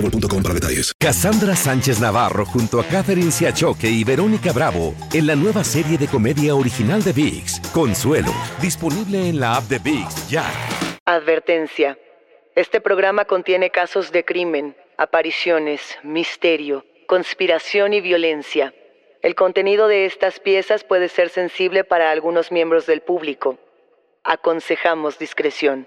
boostmobile.com. Cassandra Sánchez Navarro junto a Catherine Siachoque y Verónica Bravo en la nueva serie de comedia original de VIX, Consuelo, disponible en la app de VIX ya. Advertencia. Este programa contiene casos de crimen, apariciones, misterio, conspiración y violencia. El contenido de estas piezas puede ser sensible para algunos miembros del público. Aconsejamos discreción.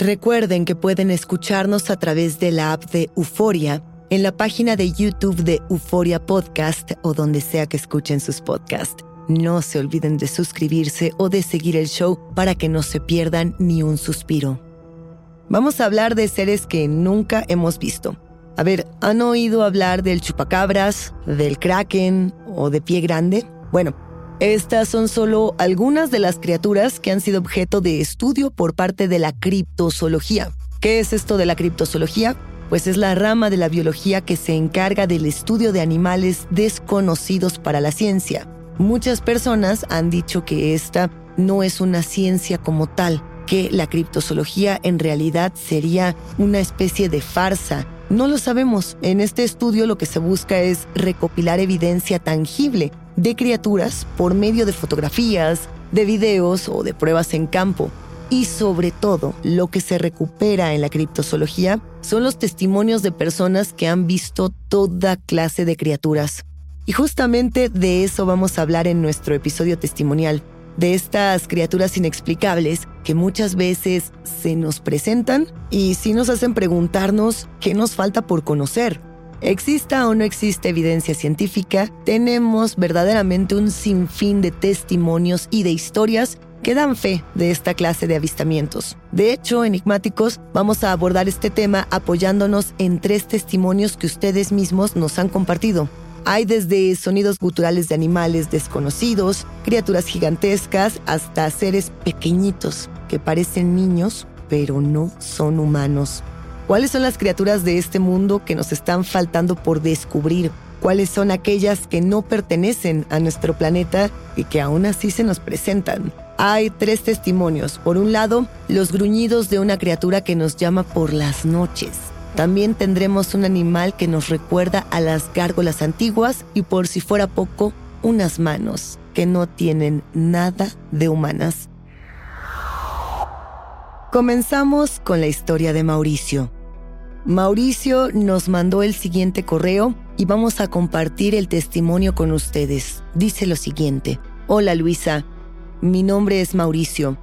Recuerden que pueden escucharnos a través de la app de Euforia, en la página de YouTube de Euforia Podcast o donde sea que escuchen sus podcasts. No se olviden de suscribirse o de seguir el show para que no se pierdan ni un suspiro. Vamos a hablar de seres que nunca hemos visto. A ver, ¿han oído hablar del chupacabras, del kraken o de pie grande? Bueno, estas son solo algunas de las criaturas que han sido objeto de estudio por parte de la criptozoología. ¿Qué es esto de la criptozoología? Pues es la rama de la biología que se encarga del estudio de animales desconocidos para la ciencia. Muchas personas han dicho que esta no es una ciencia como tal, que la criptozoología en realidad sería una especie de farsa. No lo sabemos. En este estudio lo que se busca es recopilar evidencia tangible de criaturas por medio de fotografías, de videos o de pruebas en campo. Y sobre todo, lo que se recupera en la criptozoología son los testimonios de personas que han visto toda clase de criaturas. Y justamente de eso vamos a hablar en nuestro episodio testimonial, de estas criaturas inexplicables que muchas veces se nos presentan y sí nos hacen preguntarnos qué nos falta por conocer. Exista o no existe evidencia científica, tenemos verdaderamente un sinfín de testimonios y de historias que dan fe de esta clase de avistamientos. De hecho, enigmáticos, vamos a abordar este tema apoyándonos en tres testimonios que ustedes mismos nos han compartido. Hay desde sonidos guturales de animales desconocidos, criaturas gigantescas, hasta seres pequeñitos que parecen niños, pero no son humanos. ¿Cuáles son las criaturas de este mundo que nos están faltando por descubrir? ¿Cuáles son aquellas que no pertenecen a nuestro planeta y que aún así se nos presentan? Hay tres testimonios. Por un lado, los gruñidos de una criatura que nos llama por las noches. También tendremos un animal que nos recuerda a las gárgolas antiguas y por si fuera poco, unas manos que no tienen nada de humanas. Comenzamos con la historia de Mauricio. Mauricio nos mandó el siguiente correo y vamos a compartir el testimonio con ustedes. Dice lo siguiente. Hola Luisa, mi nombre es Mauricio.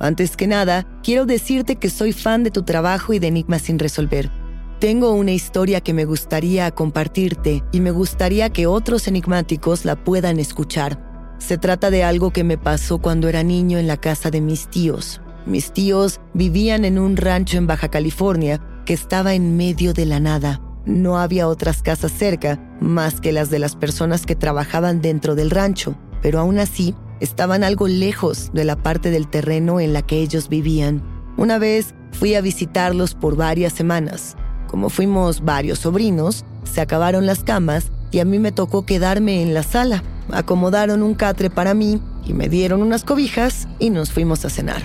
Antes que nada, quiero decirte que soy fan de tu trabajo y de Enigmas sin resolver. Tengo una historia que me gustaría compartirte y me gustaría que otros enigmáticos la puedan escuchar. Se trata de algo que me pasó cuando era niño en la casa de mis tíos. Mis tíos vivían en un rancho en Baja California que estaba en medio de la nada. No había otras casas cerca más que las de las personas que trabajaban dentro del rancho, pero aún así estaban algo lejos de la parte del terreno en la que ellos vivían. Una vez fui a visitarlos por varias semanas. Como fuimos varios sobrinos, se acabaron las camas y a mí me tocó quedarme en la sala. Acomodaron un catre para mí y me dieron unas cobijas y nos fuimos a cenar.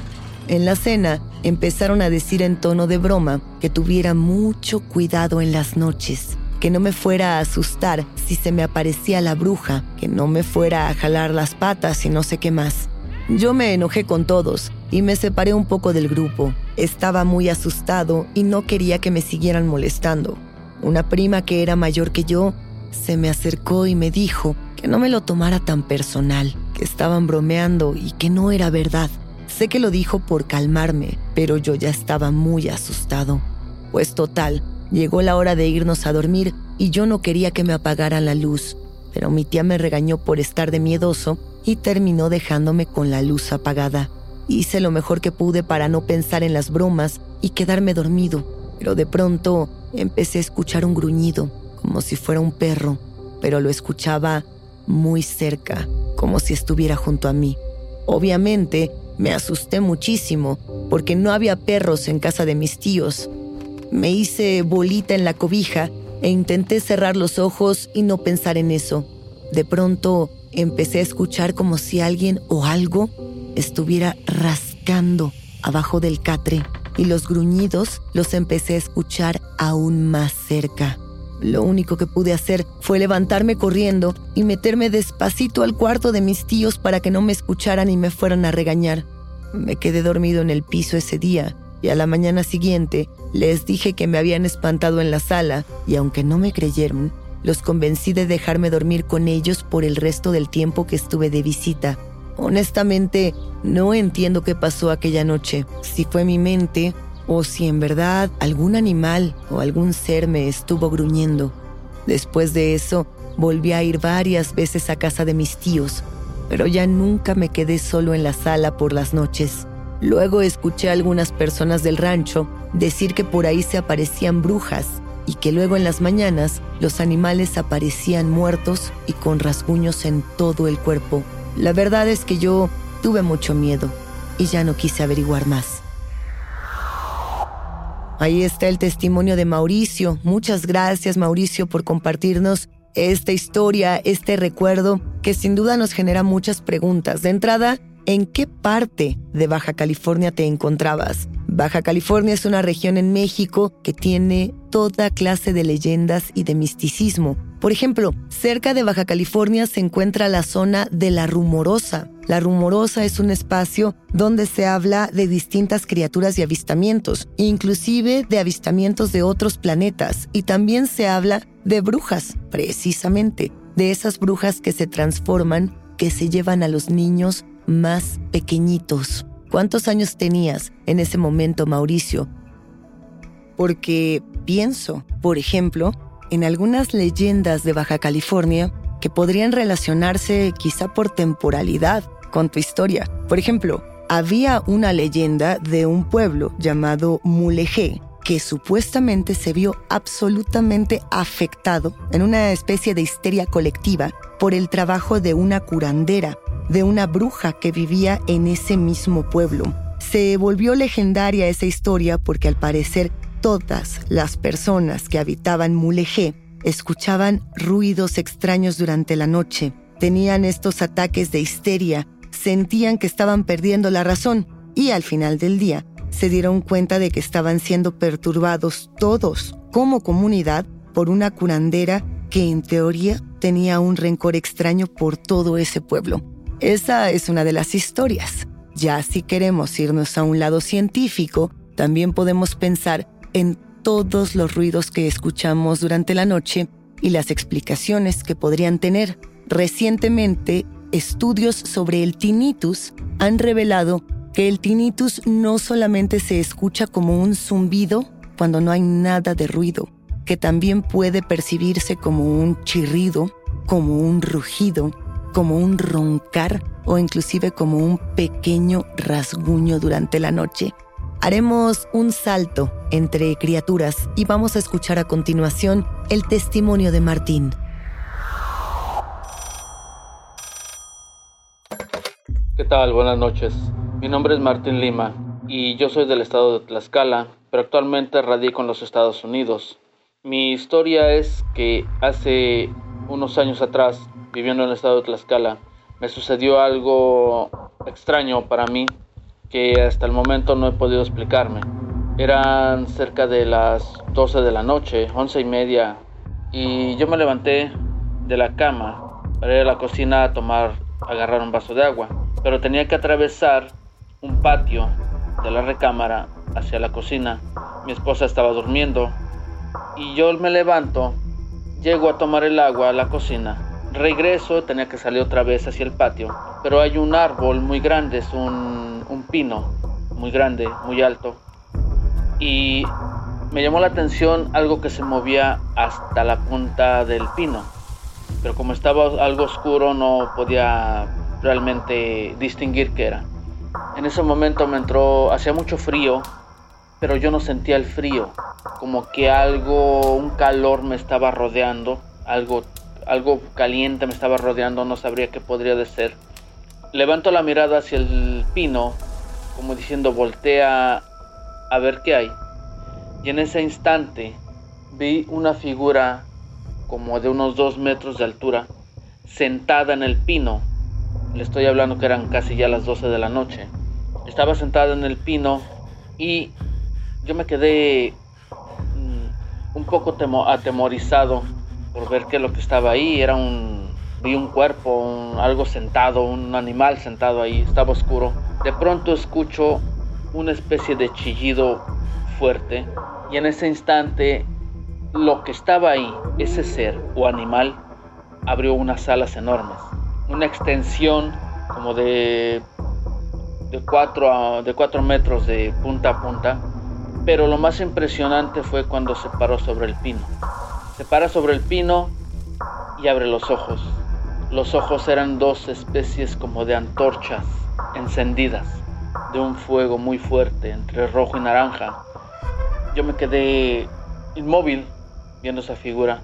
En la cena empezaron a decir en tono de broma que tuviera mucho cuidado en las noches, que no me fuera a asustar si se me aparecía la bruja, que no me fuera a jalar las patas y no sé qué más. Yo me enojé con todos y me separé un poco del grupo. Estaba muy asustado y no quería que me siguieran molestando. Una prima que era mayor que yo se me acercó y me dijo que no me lo tomara tan personal, que estaban bromeando y que no era verdad. Sé que lo dijo por calmarme, pero yo ya estaba muy asustado. Pues total, llegó la hora de irnos a dormir y yo no quería que me apagaran la luz, pero mi tía me regañó por estar de miedoso y terminó dejándome con la luz apagada. Hice lo mejor que pude para no pensar en las bromas y quedarme dormido, pero de pronto empecé a escuchar un gruñido, como si fuera un perro, pero lo escuchaba muy cerca, como si estuviera junto a mí. Obviamente, me asusté muchísimo, porque no había perros en casa de mis tíos. Me hice bolita en la cobija e intenté cerrar los ojos y no pensar en eso. De pronto empecé a escuchar como si alguien o algo estuviera rascando abajo del catre y los gruñidos los empecé a escuchar aún más cerca. Lo único que pude hacer fue levantarme corriendo y meterme despacito al cuarto de mis tíos para que no me escucharan y me fueran a regañar. Me quedé dormido en el piso ese día y a la mañana siguiente les dije que me habían espantado en la sala y aunque no me creyeron, los convencí de dejarme dormir con ellos por el resto del tiempo que estuve de visita. Honestamente, no entiendo qué pasó aquella noche, si fue mi mente o si en verdad algún animal o algún ser me estuvo gruñendo. Después de eso, volví a ir varias veces a casa de mis tíos, pero ya nunca me quedé solo en la sala por las noches. Luego escuché a algunas personas del rancho decir que por ahí se aparecían brujas y que luego en las mañanas los animales aparecían muertos y con rasguños en todo el cuerpo. La verdad es que yo tuve mucho miedo y ya no quise averiguar más. Ahí está el testimonio de Mauricio. Muchas gracias Mauricio por compartirnos esta historia, este recuerdo que sin duda nos genera muchas preguntas. De entrada, ¿en qué parte de Baja California te encontrabas? Baja California es una región en México que tiene toda clase de leyendas y de misticismo. Por ejemplo, cerca de Baja California se encuentra la zona de la Rumorosa. La Rumorosa es un espacio donde se habla de distintas criaturas y avistamientos, inclusive de avistamientos de otros planetas, y también se habla de brujas, precisamente, de esas brujas que se transforman, que se llevan a los niños más pequeñitos. ¿Cuántos años tenías en ese momento, Mauricio? Porque pienso, por ejemplo, en algunas leyendas de Baja California que podrían relacionarse quizá por temporalidad con tu historia. Por ejemplo, había una leyenda de un pueblo llamado Mulegé que supuestamente se vio absolutamente afectado en una especie de histeria colectiva por el trabajo de una curandera, de una bruja que vivía en ese mismo pueblo. Se volvió legendaria esa historia porque al parecer todas las personas que habitaban Mulegé escuchaban ruidos extraños durante la noche, tenían estos ataques de histeria, sentían que estaban perdiendo la razón y al final del día se dieron cuenta de que estaban siendo perturbados todos como comunidad por una curandera que en teoría tenía un rencor extraño por todo ese pueblo. Esa es una de las historias. Ya si queremos irnos a un lado científico, también podemos pensar en todos los ruidos que escuchamos durante la noche y las explicaciones que podrían tener. Recientemente, estudios sobre el tinnitus han revelado que el tinnitus no solamente se escucha como un zumbido cuando no hay nada de ruido, que también puede percibirse como un chirrido, como un rugido, como un roncar o inclusive como un pequeño rasguño durante la noche. Haremos un salto entre criaturas y vamos a escuchar a continuación el testimonio de Martín. ¿Qué tal? Buenas noches. Mi nombre es Martín Lima y yo soy del estado de Tlaxcala, pero actualmente radico en los Estados Unidos. Mi historia es que hace unos años atrás, viviendo en el estado de Tlaxcala, me sucedió algo extraño para mí que hasta el momento no he podido explicarme. Eran cerca de las 12 de la noche, 11 y media, y yo me levanté de la cama para ir a la cocina a tomar, agarrar un vaso de agua, pero tenía que atravesar un patio de la recámara hacia la cocina. Mi esposa estaba durmiendo y yo me levanto, llego a tomar el agua a la cocina, regreso, tenía que salir otra vez hacia el patio, pero hay un árbol muy grande, es un, un pino muy grande, muy alto, y me llamó la atención algo que se movía hasta la punta del pino, pero como estaba algo oscuro no podía realmente distinguir qué era. En ese momento me entró, hacía mucho frío, pero yo no sentía el frío, como que algo, un calor me estaba rodeando, algo, algo caliente me estaba rodeando, no sabría qué podría ser. Levanto la mirada hacia el pino, como diciendo voltea a ver qué hay. Y en ese instante vi una figura como de unos dos metros de altura, sentada en el pino. Le estoy hablando que eran casi ya las 12 de la noche. Estaba sentada en el pino y yo me quedé mm, un poco atemorizado por ver que lo que estaba ahí era un vi un cuerpo, algo sentado, un animal sentado ahí, estaba oscuro. De pronto escucho una especie de chillido fuerte y en ese instante lo que estaba ahí, ese ser o animal, abrió unas alas enormes, una extensión como de de 4 de cuatro metros de punta a punta pero lo más impresionante fue cuando se paró sobre el pino. Se para sobre el pino y abre los ojos. Los ojos eran dos especies como de antorchas encendidas, de un fuego muy fuerte entre rojo y naranja. Yo me quedé inmóvil viendo esa figura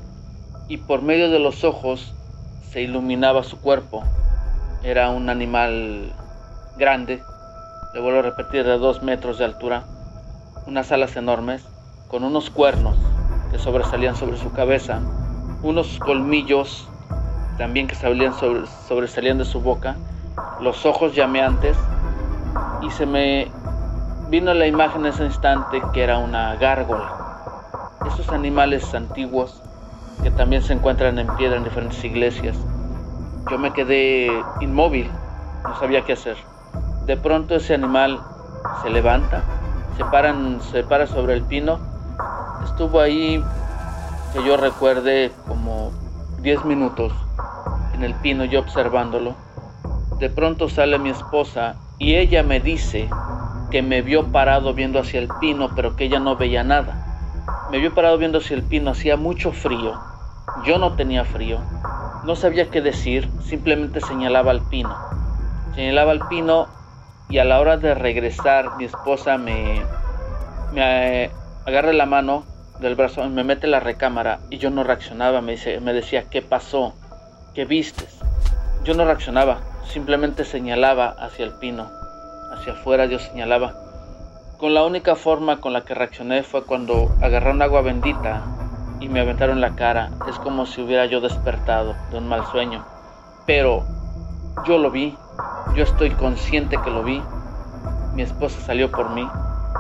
y por medio de los ojos se iluminaba su cuerpo. Era un animal grande, le vuelvo a repetir, de dos metros de altura unas alas enormes con unos cuernos que sobresalían sobre su cabeza, unos colmillos también que salían sobre, sobresalían de su boca, los ojos llameantes y se me vino la imagen en ese instante que era una gárgola. Esos animales antiguos que también se encuentran en piedra en diferentes iglesias. Yo me quedé inmóvil, no sabía qué hacer. De pronto ese animal se levanta se, paran, se para sobre el pino. Estuvo ahí, que yo recuerde, como 10 minutos en el pino, yo observándolo. De pronto sale mi esposa y ella me dice que me vio parado viendo hacia el pino, pero que ella no veía nada. Me vio parado viendo hacia el pino, hacía mucho frío. Yo no tenía frío. No sabía qué decir, simplemente señalaba al pino. Señalaba al pino y a la hora de regresar mi esposa me, me eh, agarra la mano del brazo, me mete la recámara y yo no reaccionaba, me, me decía, ¿qué pasó? ¿Qué vistes? Yo no reaccionaba, simplemente señalaba hacia el pino, hacia afuera yo señalaba. Con la única forma con la que reaccioné fue cuando agarraron agua bendita y me aventaron la cara. Es como si hubiera yo despertado de un mal sueño. Pero yo lo vi, yo estoy consciente que lo vi. Mi esposa salió por mí.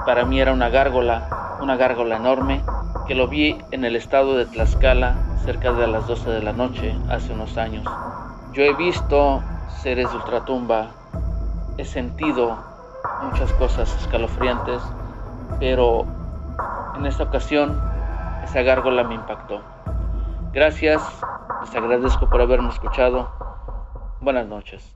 Para mí era una gárgola, una gárgola enorme, que lo vi en el estado de Tlaxcala cerca de las 12 de la noche hace unos años. Yo he visto seres de ultratumba, he sentido muchas cosas escalofriantes, pero en esta ocasión esa gárgola me impactó. Gracias, les agradezco por haberme escuchado. Buenas noches.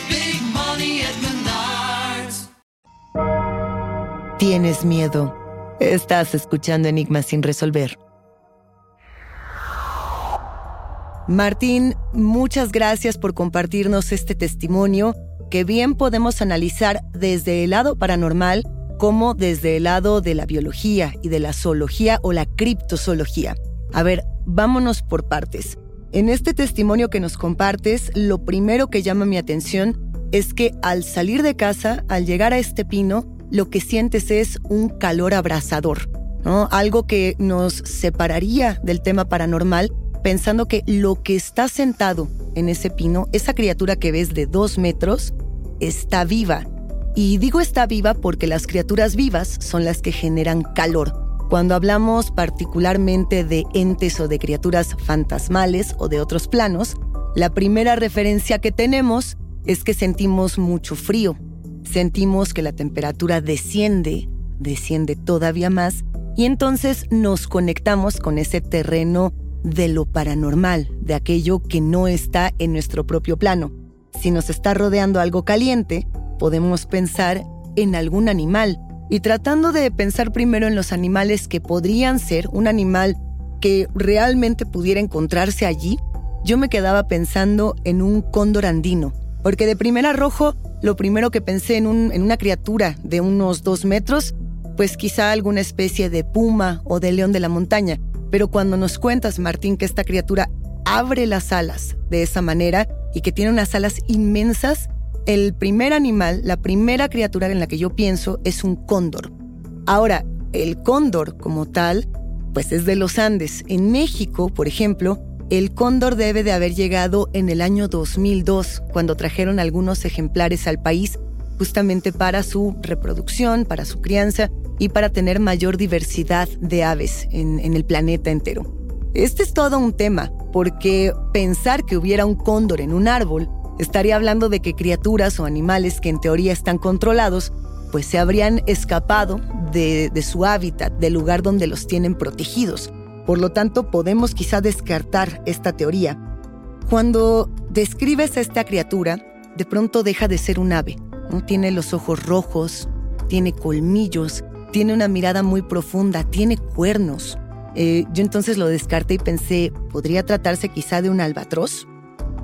Tienes miedo. Estás escuchando Enigmas sin resolver. Martín, muchas gracias por compartirnos este testimonio que bien podemos analizar desde el lado paranormal como desde el lado de la biología y de la zoología o la criptozoología. A ver, vámonos por partes. En este testimonio que nos compartes, lo primero que llama mi atención es que al salir de casa, al llegar a este pino, lo que sientes es un calor abrasador, ¿no? Algo que nos separaría del tema paranormal, pensando que lo que está sentado en ese pino, esa criatura que ves de dos metros, está viva. Y digo está viva porque las criaturas vivas son las que generan calor. Cuando hablamos particularmente de entes o de criaturas fantasmales o de otros planos, la primera referencia que tenemos es que sentimos mucho frío, sentimos que la temperatura desciende, desciende todavía más, y entonces nos conectamos con ese terreno de lo paranormal, de aquello que no está en nuestro propio plano. Si nos está rodeando algo caliente, podemos pensar en algún animal, y tratando de pensar primero en los animales que podrían ser un animal que realmente pudiera encontrarse allí, yo me quedaba pensando en un cóndor andino, porque de primera rojo, lo primero que pensé en, una criatura de unos dos metros, pues quizá alguna especie de puma o de león de la montaña. Pero cuando nos cuentas, Martín, que esta criatura abre las alas de esa manera y que tiene unas alas inmensas, el primer animal, la primera criatura en la que yo pienso es un cóndor. Ahora, el cóndor como tal, pues es de los Andes. En México, por ejemplo, el cóndor debe de haber llegado en el año 2002, cuando trajeron algunos ejemplares al país justamente para su reproducción, para su crianza y para tener mayor diversidad de aves en, el planeta entero. Este es todo un tema, porque pensar que hubiera un cóndor en un árbol estaría hablando de que criaturas o animales que en teoría están controlados, pues se habrían escapado de su hábitat, del lugar donde los tienen protegidos. Por lo tanto, podemos quizá descartar esta teoría. Cuando describes a esta criatura, de pronto deja de ser un ave. ¿no? Tiene los ojos rojos, tiene colmillos, tiene una mirada muy profunda, tiene cuernos. Eh, yo entonces lo descarté y pensé, ¿podría tratarse quizá de un albatros?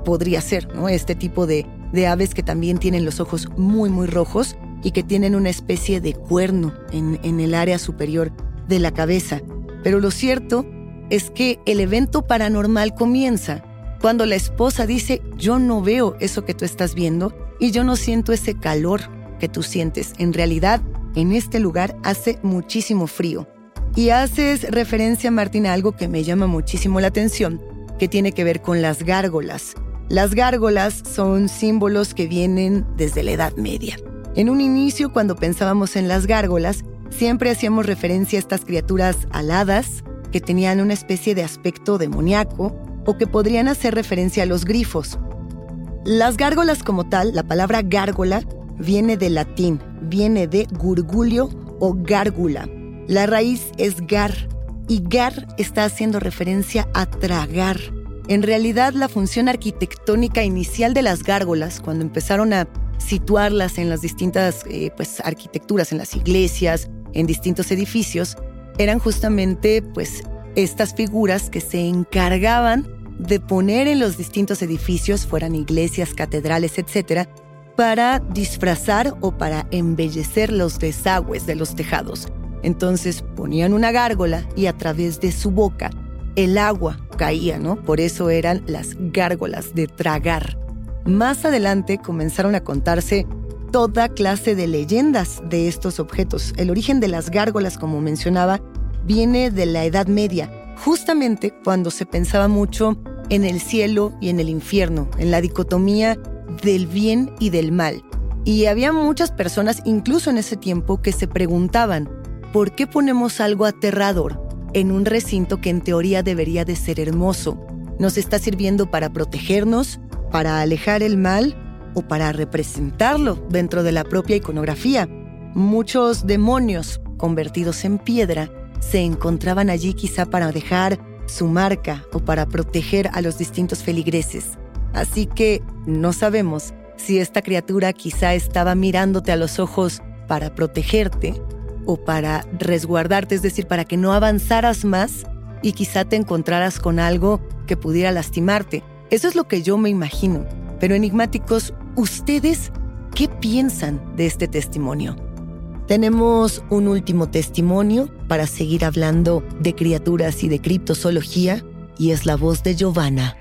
Podría ser, ¿no? Este tipo de, de aves que también tienen los ojos muy, muy rojos y que tienen una especie de cuerno en, en el área superior de la cabeza. Pero lo cierto es que el evento paranormal comienza cuando la esposa dice, yo no veo eso que tú estás viendo y yo no siento ese calor que tú sientes. En realidad, en este lugar hace muchísimo frío. Y haces referencia, Martín, a algo que me llama muchísimo la atención, que tiene que ver con las gárgolas. Las gárgolas son símbolos que vienen desde la Edad Media. En un inicio, cuando pensábamos en las gárgolas, siempre hacíamos referencia a estas criaturas aladas que tenían una especie de aspecto demoníaco o que podrían hacer referencia a los grifos. Las gárgolas como tal, la palabra gárgola viene del latín, viene de gurgulio o gárgula. La raíz es gar y gar está haciendo referencia a tragar. En realidad, la función arquitectónica inicial de las gárgolas, cuando empezaron a situarlas en las distintas eh, pues, arquitecturas, en las iglesias, en distintos edificios, eran justamente pues, estas figuras que se encargaban de poner en los distintos edificios, fueran iglesias, catedrales, etcétera, para disfrazar o para embellecer los desagües de los tejados. Entonces ponían una gárgola y a través de su boca el agua caía, ¿no? Por eso eran las gárgolas de tragar. Más adelante comenzaron a contarse toda clase de leyendas de estos objetos. El origen de las gárgolas, como mencionaba, viene de la Edad Media, justamente cuando se pensaba mucho en el cielo y en el infierno, en la dicotomía del bien y del mal. Y había muchas personas, incluso en ese tiempo, que se preguntaban, ¿por qué ponemos algo aterrador en un recinto que en teoría debería de ser hermoso? ¿Nos está sirviendo para protegernos, para alejar el mal o para representarlo dentro de la propia iconografía? Muchos demonios convertidos en piedra se encontraban allí quizá para dejar su marca o para proteger a los distintos feligreses. Así que no sabemos si esta criatura quizá estaba mirándote a los ojos para protegerte o para resguardarte, es decir, para que no avanzaras más y quizá te encontraras con algo que pudiera lastimarte. Eso es lo que yo me imagino. Pero enigmáticos, ¿ustedes qué piensan de este testimonio? Tenemos un último testimonio para seguir hablando de criaturas y de criptozoología y es la voz de Giovanna.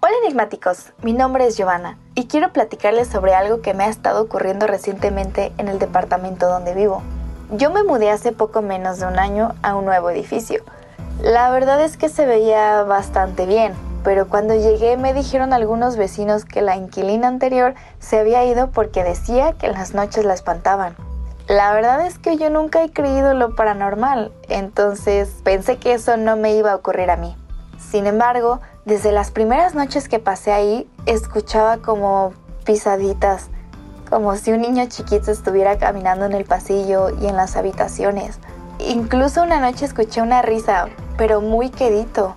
Hola enigmáticos, mi nombre es Giovanna y quiero platicarles sobre algo que me ha estado ocurriendo recientemente en el departamento donde vivo. Yo me mudé hace poco menos de un año a un nuevo edificio. La verdad es que se veía bastante bien, pero cuando llegué me dijeron algunos vecinos que la inquilina anterior se había ido porque decía que en las noches la espantaban. La verdad es que yo nunca he creído lo paranormal, entonces pensé que eso no me iba a ocurrir a mí. Sin embargo, desde las primeras noches que pasé ahí, escuchaba como pisaditas, como si un niño chiquito estuviera caminando en el pasillo y en las habitaciones. Incluso una noche escuché una risa, pero muy quedito.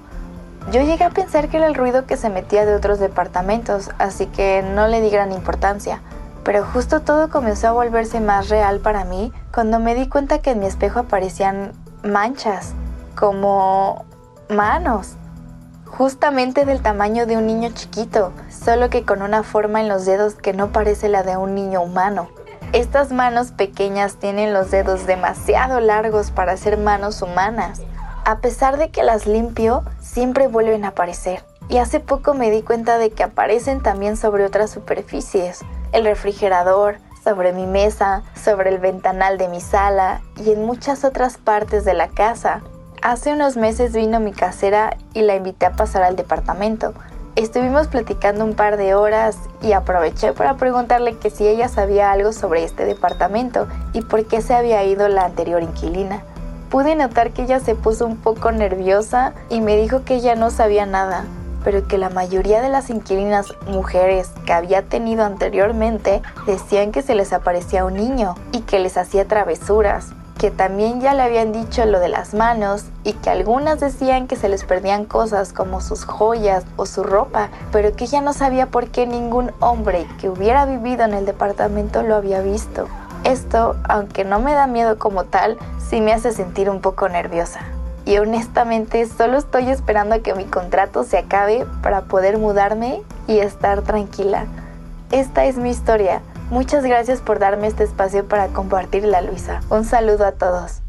Yo llegué a pensar que era el ruido que se metía de otros departamentos, así que no le di gran importancia. Pero justo todo comenzó a volverse más real para mí cuando me di cuenta que en mi espejo aparecían manchas, como manos justamente del tamaño de un niño chiquito, solo que con una forma en los dedos que no parece la de un niño humano. Estas manos pequeñas tienen los dedos demasiado largos para ser manos humanas. A pesar de que las limpio, siempre vuelven a aparecer. Y hace poco me di cuenta de que aparecen también sobre otras superficies. El refrigerador, sobre mi mesa, sobre el ventanal de mi sala y en muchas otras partes de la casa. Hace unos meses vino mi casera y la invité a pasar al departamento. Estuvimos platicando un par de horas y aproveché para preguntarle que si ella sabía algo sobre este departamento y por qué se había ido la anterior inquilina. Pude notar que ella se puso un poco nerviosa y me dijo que ella no sabía nada, pero que la mayoría de las inquilinas mujeres que había tenido anteriormente decían que se les aparecía un niño y que les hacía travesuras que también ya le habían dicho lo de las manos y que algunas decían que se les perdían cosas como sus joyas o su ropa, pero que ella no sabía por qué ningún hombre que hubiera vivido en el departamento lo había visto. Esto, aunque no me da miedo como tal, sí me hace sentir un poco nerviosa. Y honestamente solo estoy esperando que mi contrato se acabe para poder mudarme y estar tranquila. Esta es mi historia. Muchas gracias por darme este espacio para compartirla, Luisa. Un saludo a todos.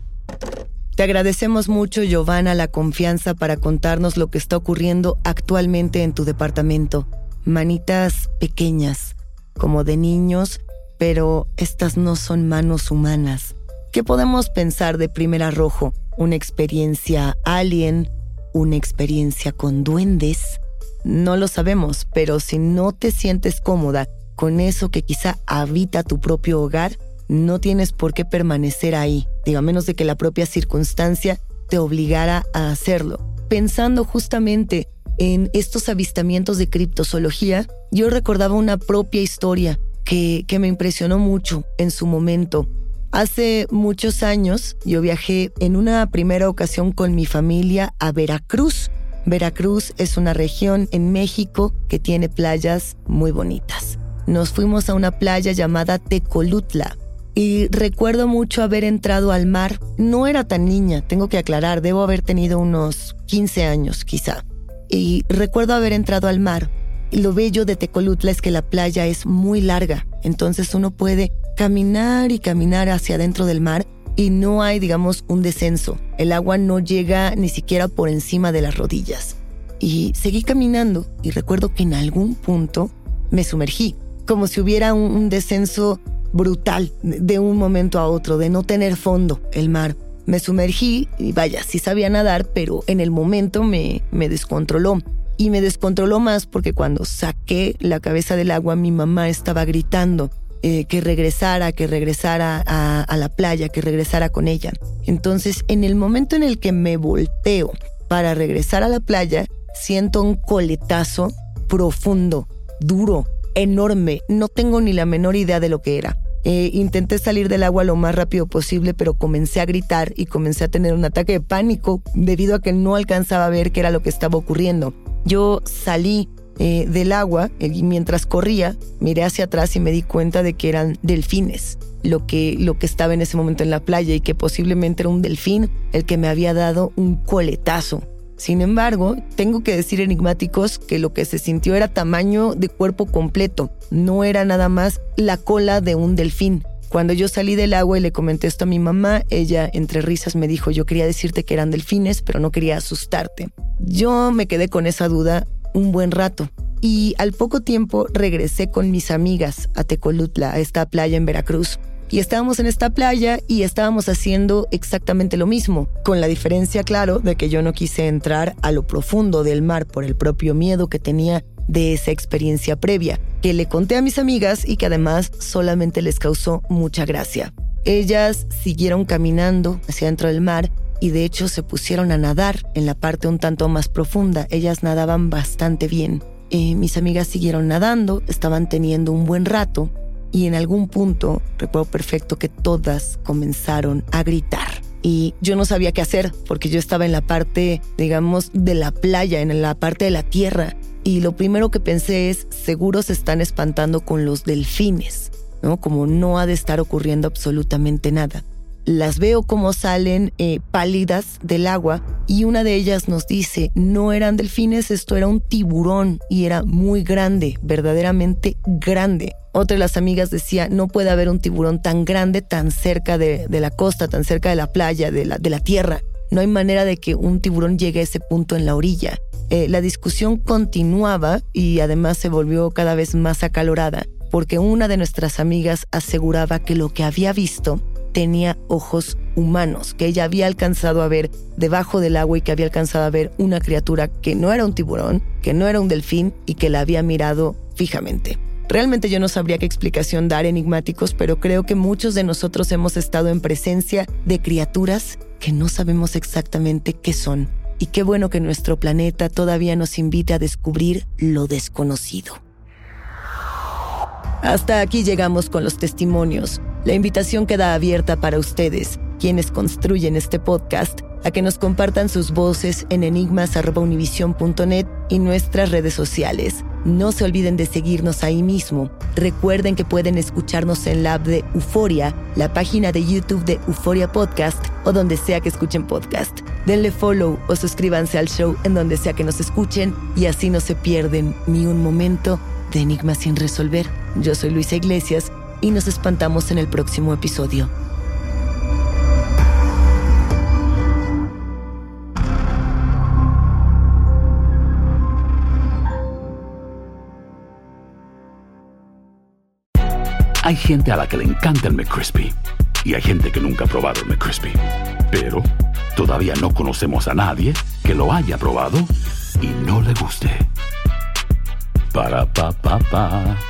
Te agradecemos mucho, Giovanna, la confianza para contarnos lo que está ocurriendo actualmente en tu departamento. Manitas pequeñas, como de niños, pero estas no son manos humanas. ¿Qué podemos pensar de primer arrojo? ¿Una experiencia alien? ¿Una experiencia con duendes? No lo sabemos, pero si no te sientes cómoda con eso que quizá habita tu propio hogar, no tienes por qué permanecer ahí, digo, a menos de que la propia circunstancia te obligara a hacerlo. Pensando justamente en estos avistamientos de criptozoología, yo recordaba una propia historia que, que me impresionó mucho en su momento. Hace muchos años yo viajé en una primera ocasión con mi familia a Veracruz. Veracruz es una región en México que tiene playas muy bonitas. Nos fuimos a una playa llamada Tecolutla y recuerdo mucho haber entrado al mar. No era tan niña, tengo que aclarar, debo haber tenido unos 15 años quizá. Y recuerdo haber entrado al mar. Y lo bello de Tecolutla es que la playa es muy larga, entonces uno puede caminar y caminar hacia adentro del mar y no hay, digamos, un descenso. El agua no llega ni siquiera por encima de las rodillas. Y seguí caminando y recuerdo que en algún punto me sumergí, como si hubiera un, descenso brutal de un momento a otro, de no tener fondo el mar. Me sumergí y vaya, sí sabía nadar, pero en el momento me, me descontroló. Y me descontroló más porque cuando saqué la cabeza del agua mi mamá estaba gritando eh, que regresara, que regresara a, a la playa, que regresara con ella. Entonces en el momento en el que me volteo para regresar a la playa, siento un coletazo profundo, duro, enorme. No tengo ni la menor idea de lo que era. Eh, intenté salir del agua lo más rápido posible, pero comencé a gritar y comencé a tener un ataque de pánico debido a que no alcanzaba a ver qué era lo que estaba ocurriendo. Yo salí eh, del agua y mientras corría miré hacia atrás y me di cuenta de que eran delfines lo que, lo que estaba en ese momento en la playa y que posiblemente era un delfín el que me había dado un coletazo. Sin embargo, tengo que decir enigmáticos que lo que se sintió era tamaño de cuerpo completo, no era nada más la cola de un delfín. Cuando yo salí del agua y le comenté esto a mi mamá, ella entre risas me dijo, yo quería decirte que eran delfines, pero no quería asustarte. Yo me quedé con esa duda un buen rato y al poco tiempo regresé con mis amigas a Tecolutla, a esta playa en Veracruz. Y estábamos en esta playa y estábamos haciendo exactamente lo mismo, con la diferencia, claro, de que yo no quise entrar a lo profundo del mar por el propio miedo que tenía de esa experiencia previa, que le conté a mis amigas y que además solamente les causó mucha gracia. Ellas siguieron caminando hacia dentro del mar y de hecho se pusieron a nadar en la parte un tanto más profunda. Ellas nadaban bastante bien. Eh, mis amigas siguieron nadando, estaban teniendo un buen rato y en algún punto recuerdo perfecto que todas comenzaron a gritar. Y yo no sabía qué hacer porque yo estaba en la parte, digamos, de la playa, en la parte de la tierra. Y lo primero que pensé es, seguro se están espantando con los delfines, ¿no? Como no ha de estar ocurriendo absolutamente nada. Las veo como salen eh, pálidas del agua y una de ellas nos dice, no eran delfines, esto era un tiburón y era muy grande, verdaderamente grande. Otra de las amigas decía, no puede haber un tiburón tan grande tan cerca de, la costa, tan cerca de la playa, de la, de la tierra. No hay manera de que un tiburón llegue a ese punto en la orilla. Eh, la discusión continuaba y además se volvió cada vez más acalorada, porque una de nuestras amigas aseguraba que lo que había visto tenía ojos humanos, que ella había alcanzado a ver debajo del agua y que había alcanzado a ver una criatura que no era un tiburón, que no era un delfín y que la había mirado fijamente. Realmente yo no sabría qué explicación dar enigmáticos, pero creo que muchos de nosotros hemos estado en presencia de criaturas que no sabemos exactamente qué son. Y qué bueno que nuestro planeta todavía nos invite a descubrir lo desconocido. Hasta aquí llegamos con los testimonios. La invitación queda abierta para ustedes, quienes construyen este podcast, a que nos compartan sus voces en enigmas.univision.net y nuestras redes sociales. No se olviden de seguirnos ahí mismo. Recuerden que pueden escucharnos en la app de Euforia, la página de YouTube de Euforia Podcast o donde sea que escuchen podcast. Denle follow o suscríbanse al show en donde sea que nos escuchen y así no se pierden ni un momento de Enigmas sin resolver. Yo soy Luisa Iglesias y nos espantamos en el próximo episodio. Hay gente a la que le encanta el McCrispy y hay gente que nunca ha probado el McCrispy. Pero todavía no conocemos a nadie que lo haya probado y no le guste. Para pa pa pa.